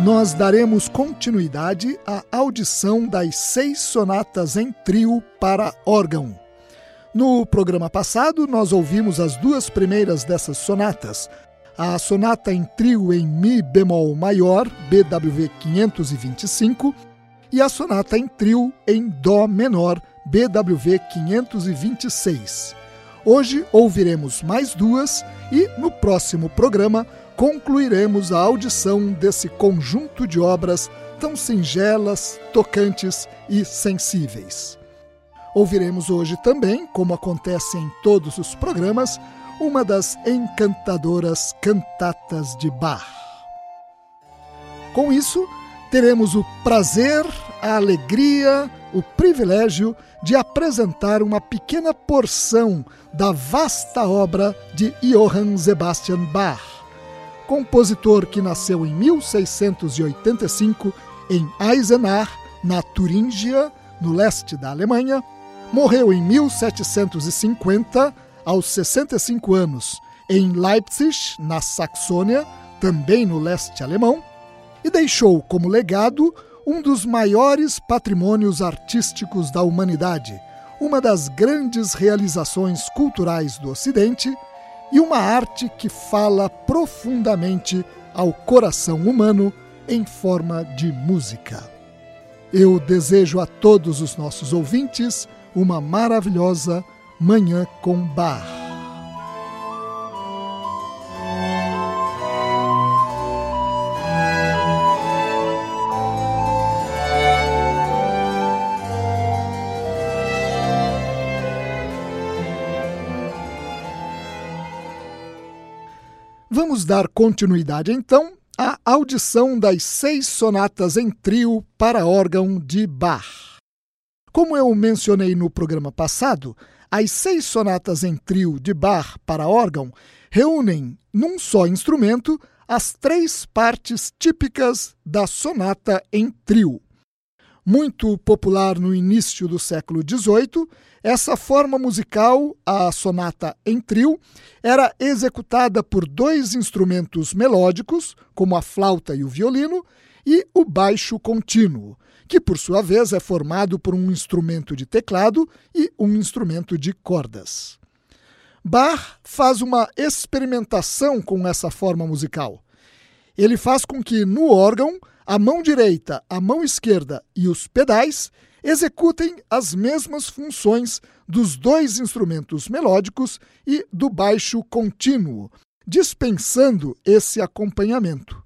nós daremos continuidade à audição das seis sonatas em trio para órgão. No programa passado, nós ouvimos as duas primeiras dessas sonatas, a sonata em trio em Mi bemol maior, BWV 525, e a sonata em trio em Dó menor, BWV 526. Hoje ouviremos mais duas e, no próximo programa, concluiremos a audição desse conjunto de obras tão singelas, tocantes e sensíveis. Ouviremos hoje também, como acontece em todos os programas, uma das encantadoras cantatas de Bach. Com isso, teremos o prazer, a alegria, o privilégio de apresentar uma pequena porção da vasta obra de Johann Sebastian Bach compositor que nasceu em 1685 em Eisenach, na Turíngia, no leste da Alemanha, morreu em 1750, aos 65 anos, em Leipzig, na Saxônia, também no leste alemão, e deixou como legado um dos maiores patrimônios artísticos da humanidade, uma das grandes realizações culturais do Ocidente e uma arte que fala profundamente ao coração humano em forma de música. Eu desejo a todos os nossos ouvintes uma maravilhosa Manhã com Bar. Vamos dar continuidade então à audição das seis sonatas em trio para órgão de Bach. Como eu mencionei no programa passado, as seis sonatas em trio de Bach para órgão reúnem num só instrumento as três partes típicas da sonata em trio. Muito popular no início do século XVIII, essa forma musical, a sonata em trio, era executada por dois instrumentos melódicos, como a flauta e o violino, e o baixo contínuo, que por sua vez é formado por um instrumento de teclado e um instrumento de cordas. Bach faz uma experimentação com essa forma musical. Ele faz com que no órgão a mão direita, a mão esquerda e os pedais executem as mesmas funções dos dois instrumentos melódicos e do baixo contínuo, dispensando esse acompanhamento.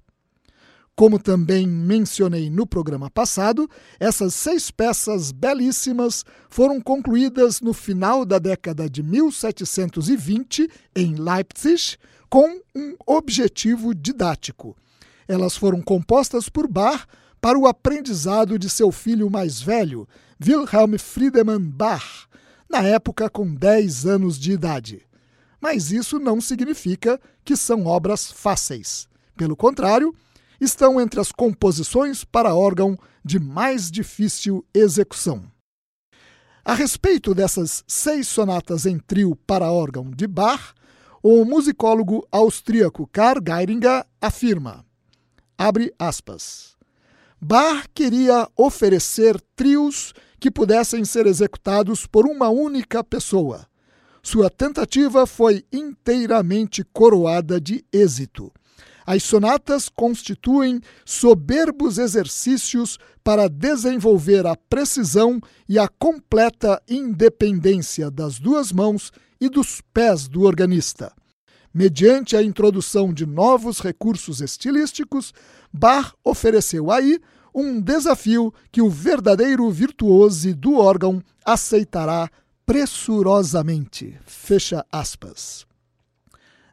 Como também mencionei no programa passado, essas seis peças belíssimas foram concluídas no final da década de 1720 em Leipzig com um objetivo didático. Elas foram compostas por Bach para o aprendizado de seu filho mais velho, Wilhelm Friedemann Bach, na época com 10 anos de idade. Mas isso não significa que são obras fáceis. Pelo contrário, estão entre as composições para órgão de mais difícil execução. A respeito dessas seis sonatas em trio para órgão de Bach, o musicólogo austríaco Karl Geiringer afirma, abre aspas, Bach queria oferecer trios que pudessem ser executados por uma única pessoa. Sua tentativa foi inteiramente coroada de êxito. As sonatas constituem soberbos exercícios para desenvolver a precisão e a completa independência das duas mãos e dos pés do organista. Mediante a introdução de novos recursos estilísticos, Bach ofereceu aí um desafio que o verdadeiro virtuose do órgão aceitará pressurosamente. Fecha aspas.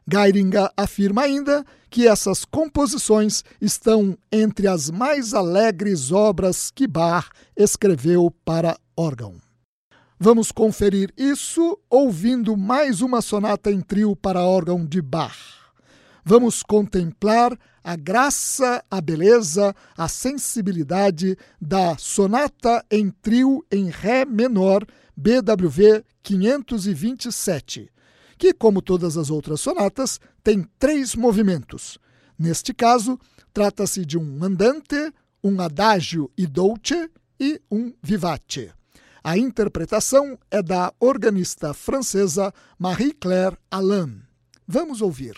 Geiringer afirma ainda que essas composições estão entre as mais alegres obras que Bach escreveu para órgão. Vamos conferir isso ouvindo mais uma sonata em trio para órgão de Bach. Vamos contemplar a graça, a beleza, a sensibilidade da sonata em trio em Ré menor, BWV 527 que, como todas as outras sonatas, tem três movimentos. Neste caso, trata-se de um andante, um adagio e dolce e um vivace. A interpretação é da organista francesa Marie-Claire Alain. Vamos ouvir.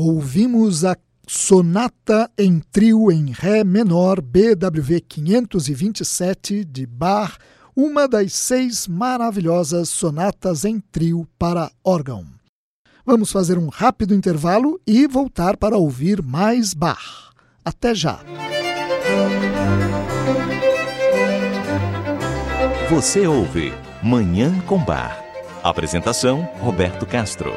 Ouvimos a Sonata em Trio em Ré menor BWV 527 de Bach, uma das seis maravilhosas sonatas em trio para órgão. Vamos fazer um rápido intervalo e voltar para ouvir mais Bach. Até já! Você ouve Manhã com Bar. Apresentação: Roberto Castro.